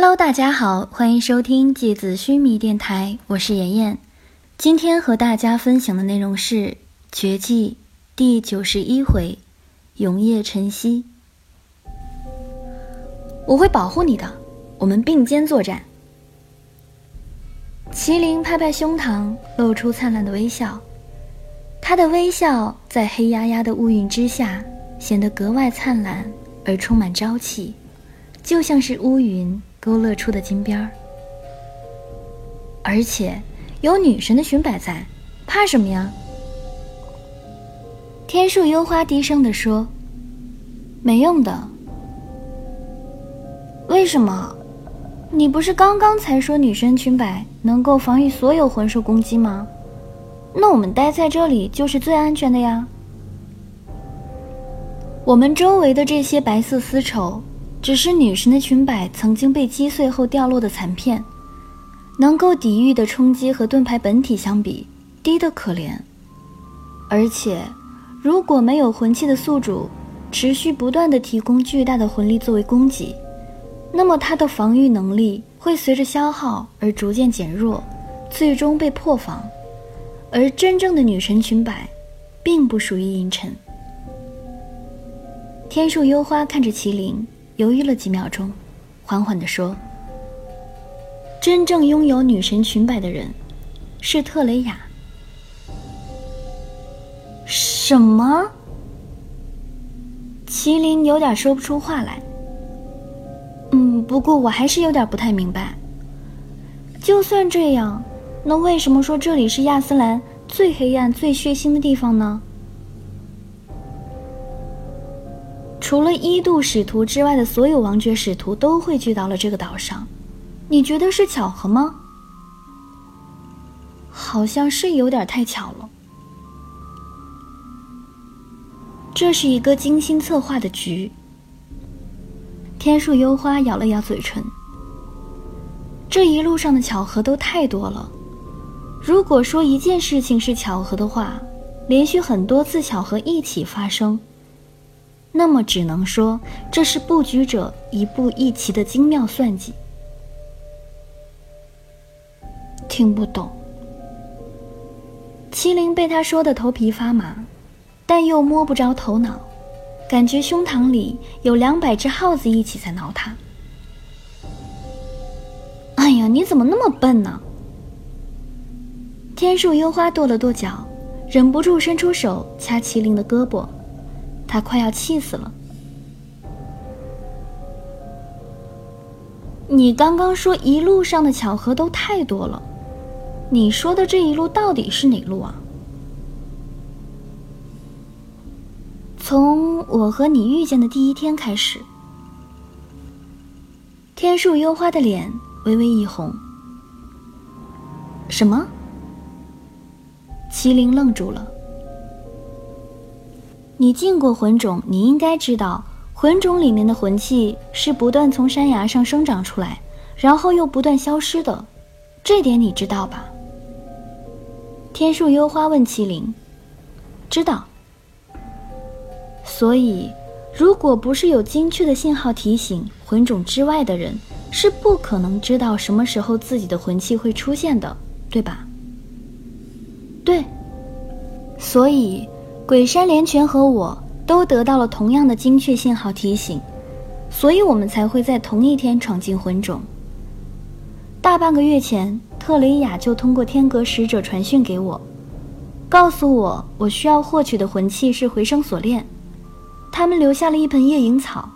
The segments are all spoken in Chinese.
Hello，大家好，欢迎收听芥子须弥电台，我是妍妍。今天和大家分享的内容是《绝技》第九十一回“永夜晨曦”。我会保护你的，我们并肩作战。麒麟拍拍胸膛，露出灿烂的微笑。他的微笑在黑压压的乌云之下，显得格外灿烂而充满朝气，就像是乌云勾勒出的金边儿。而且有女神的裙摆在，怕什么呀？天树幽花低声地说：“没用的。为什么？你不是刚刚才说女神裙摆能够防御所有魂兽攻击吗？”那我们待在这里就是最安全的呀。我们周围的这些白色丝绸，只是女神的裙摆曾经被击碎后掉落的残片，能够抵御的冲击和盾牌本体相比，低得可怜。而且，如果没有魂器的宿主持续不断的提供巨大的魂力作为供给，那么它的防御能力会随着消耗而逐渐减弱，最终被破防。而真正的女神裙摆，并不属于银尘。天树幽花看着麒麟，犹豫了几秒钟，缓缓地说：“真正拥有女神裙摆的人，是特雷雅。”什么？麒麟有点说不出话来。嗯，不过我还是有点不太明白。就算这样。那为什么说这里是亚斯兰最黑暗、最血腥的地方呢？除了一度使徒之外的所有王爵使徒都汇聚到了这个岛上，你觉得是巧合吗？好像是有点太巧了。这是一个精心策划的局。天树幽花咬了咬嘴唇，这一路上的巧合都太多了。如果说一件事情是巧合的话，连续很多次巧合一起发生，那么只能说这是布局者一步一棋的精妙算计。听不懂。麒麟被他说的头皮发麻，但又摸不着头脑，感觉胸膛里有两百只耗子一起在挠他。哎呀，你怎么那么笨呢？天树幽花跺了跺脚，忍不住伸出手掐麒麟的胳膊，他快要气死了。你刚刚说一路上的巧合都太多了，你说的这一路到底是哪路啊？从我和你遇见的第一天开始，天树幽花的脸微微一红。什么？麒麟愣住了。你进过魂种，你应该知道，魂种里面的魂器是不断从山崖上生长出来，然后又不断消失的，这点你知道吧？天树幽花问麒麟：“知道。”所以，如果不是有精确的信号提醒，魂种之外的人是不可能知道什么时候自己的魂器会出现的，对吧？对，所以鬼山连泉和我都得到了同样的精确信号提醒，所以我们才会在同一天闯进魂种。大半个月前，特雷雅就通过天阁使者传讯给我，告诉我我需要获取的魂器是回声锁链，他们留下了一盆夜影草。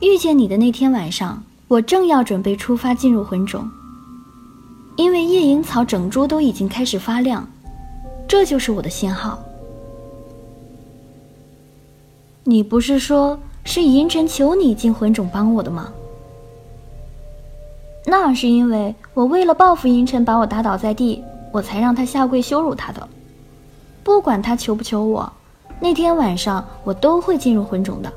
遇见你的那天晚上，我正要准备出发进入魂种，因为夜影草整株都已经开始发亮。这就是我的信号。你不是说是银尘求你进魂种帮我的吗？那是因为我为了报复银尘把我打倒在地，我才让他下跪羞辱他的。不管他求不求我，那天晚上我都会进入魂种的。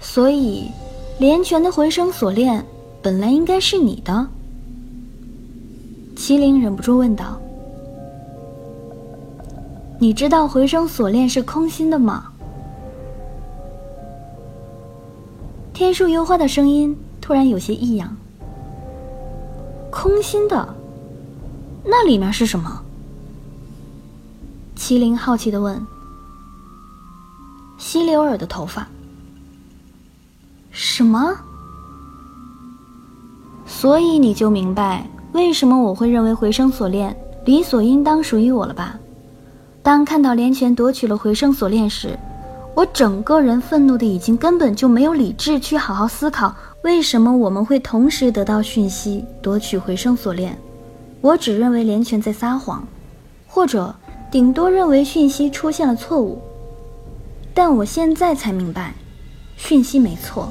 所以，连泉的回声锁链本来应该是你的。麒麟忍不住问道：“你知道回声锁链是空心的吗？”天树幽花的声音突然有些异样。空心的，那里面是什么？麒麟好奇的问。希留尔的头发。什么？所以你就明白为什么我会认为回声锁链理所应当属于我了吧？当看到连泉夺取了回声锁链时，我整个人愤怒的已经根本就没有理智去好好思考为什么我们会同时得到讯息夺取回声锁链。我只认为连泉在撒谎，或者顶多认为讯息出现了错误。但我现在才明白，讯息没错，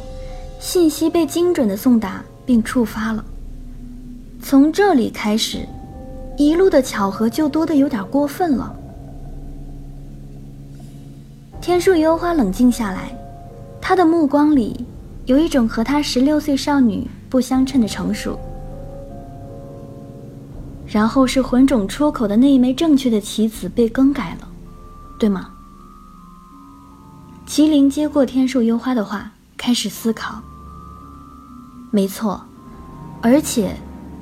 信息被精准的送达并触发了。从这里开始，一路的巧合就多得有点过分了。天树幽花冷静下来，他的目光里有一种和他十六岁少女不相称的成熟。然后是魂种出口的那一枚正确的棋子被更改了，对吗？麒麟接过天树幽花的话，开始思考。没错，而且，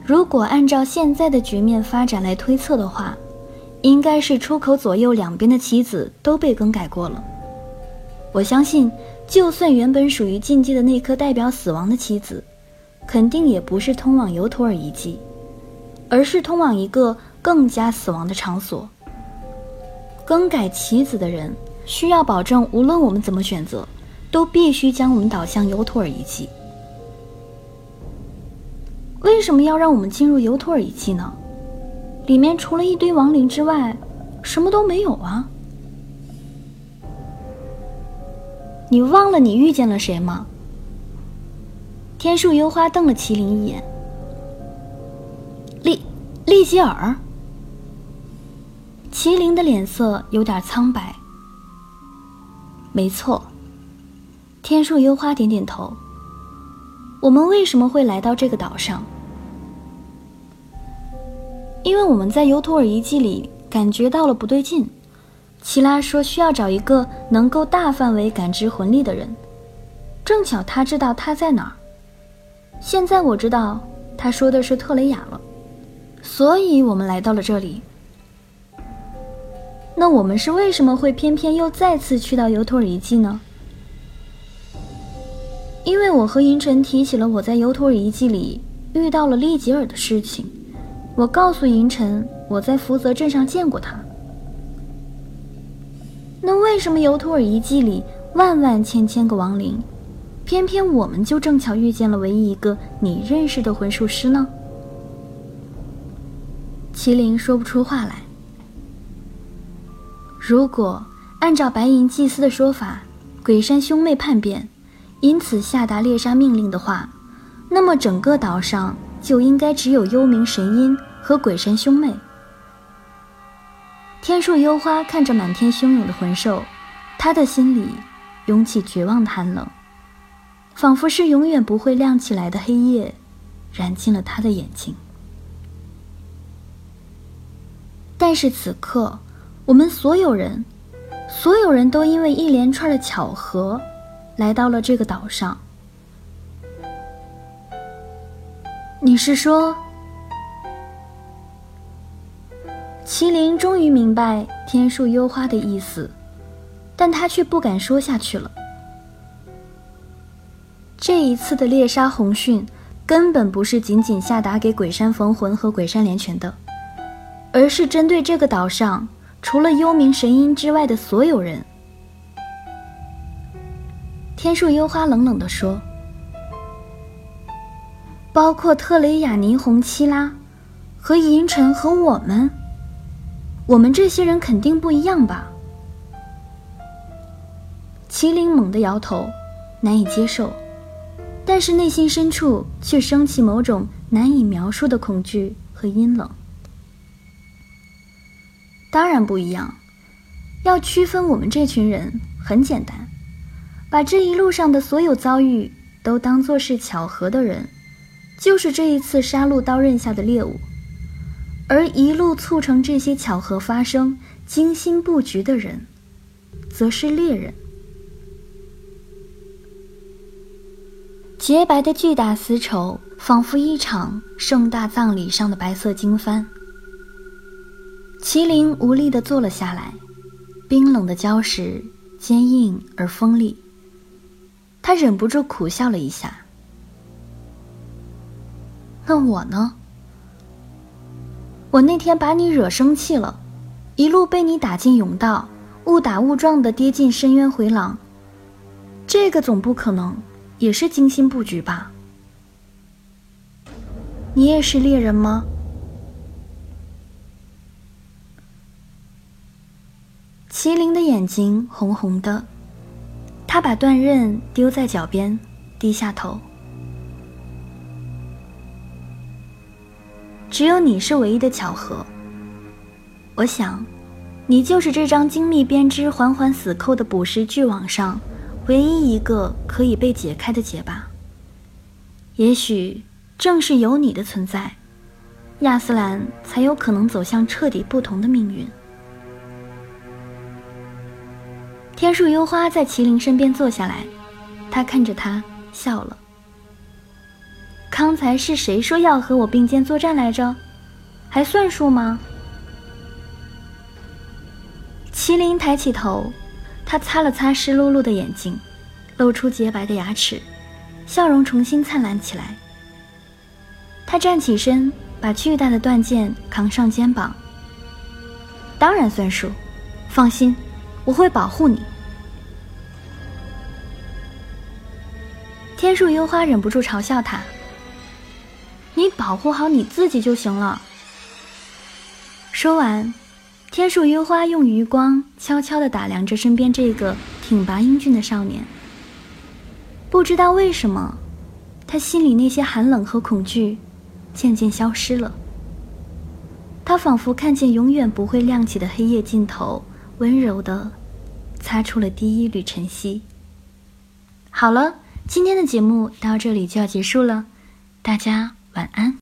如果按照现在的局面发展来推测的话，应该是出口左右两边的棋子都被更改过了。我相信，就算原本属于禁忌的那颗代表死亡的棋子，肯定也不是通往尤图尔遗迹，而是通往一个更加死亡的场所。更改棋子的人。需要保证，无论我们怎么选择，都必须将我们导向尤托尔遗迹。为什么要让我们进入尤托尔遗迹呢？里面除了一堆亡灵之外，什么都没有啊！你忘了你遇见了谁吗？天树幽花瞪了麒麟一眼。利利吉尔。麒麟的脸色有点苍白。没错，天树幽花点点头。我们为什么会来到这个岛上？因为我们在尤图尔遗迹里感觉到了不对劲。齐拉说需要找一个能够大范围感知魂力的人，正巧他知道他在哪儿。现在我知道他说的是特雷雅了，所以我们来到了这里。那我们是为什么会偏偏又再次去到尤托尔遗迹呢？因为我和银尘提起了我在尤托尔遗迹里遇到了利吉尔的事情，我告诉银尘我在福泽镇上见过他。那为什么尤托尔遗迹里万万千千个亡灵，偏偏我们就正巧遇见了唯一一个你认识的魂术师呢？麒麟说不出话来。如果按照白银祭司的说法，鬼山兄妹叛变，因此下达猎杀命令的话，那么整个岛上就应该只有幽冥神鹰和鬼神兄妹。天树幽花看着满天汹涌的魂兽，他的心里涌起绝望的寒冷，仿佛是永远不会亮起来的黑夜，燃尽了他的眼睛。但是此刻。我们所有人，所有人都因为一连串的巧合，来到了这个岛上。你是说，麒麟终于明白天树幽花的意思，但他却不敢说下去了。这一次的猎杀红讯，根本不是仅仅下达给鬼山逢魂和鬼山连泉的，而是针对这个岛上。除了幽冥神鹰之外的所有人，天树幽花冷冷地说：“包括特雷雅、霓虹、七拉和银尘和我们，我们这些人肯定不一样吧？”麒麟猛地摇头，难以接受，但是内心深处却升起某种难以描述的恐惧和阴冷。当然不一样。要区分我们这群人很简单，把这一路上的所有遭遇都当作是巧合的人，就是这一次杀戮刀刃下的猎物；而一路促成这些巧合发生、精心布局的人，则是猎人。洁白的巨大丝绸，仿佛一场盛大葬礼上的白色经幡。麒麟无力地坐了下来，冰冷的礁石坚硬而锋利。他忍不住苦笑了一下。那我呢？我那天把你惹生气了，一路被你打进甬道，误打误撞的跌进深渊回廊。这个总不可能也是精心布局吧？你也是猎人吗？麒麟的眼睛红红的，他把断刃丢在脚边，低下头。只有你是唯一的巧合。我想，你就是这张精密编织、环环死扣的捕食巨网上唯一一个可以被解开的结吧。也许正是有你的存在，亚斯兰才有可能走向彻底不同的命运。天树幽花在麒麟身边坐下来，他看着他笑了。刚才是谁说要和我并肩作战来着？还算数吗？麒麟抬起头，他擦了擦湿漉漉的眼睛，露出洁白的牙齿，笑容重新灿烂起来。他站起身，把巨大的断剑扛上肩膀。当然算数，放心，我会保护你。天树幽花忍不住嘲笑他。保护好你自己就行了。说完，天树幽花用余光悄悄地打量着身边这个挺拔英俊的少年。不知道为什么，他心里那些寒冷和恐惧渐渐消失了。他仿佛看见永远不会亮起的黑夜尽头，温柔地擦出了第一缕晨曦。好了，今天的节目到这里就要结束了，大家。晚安。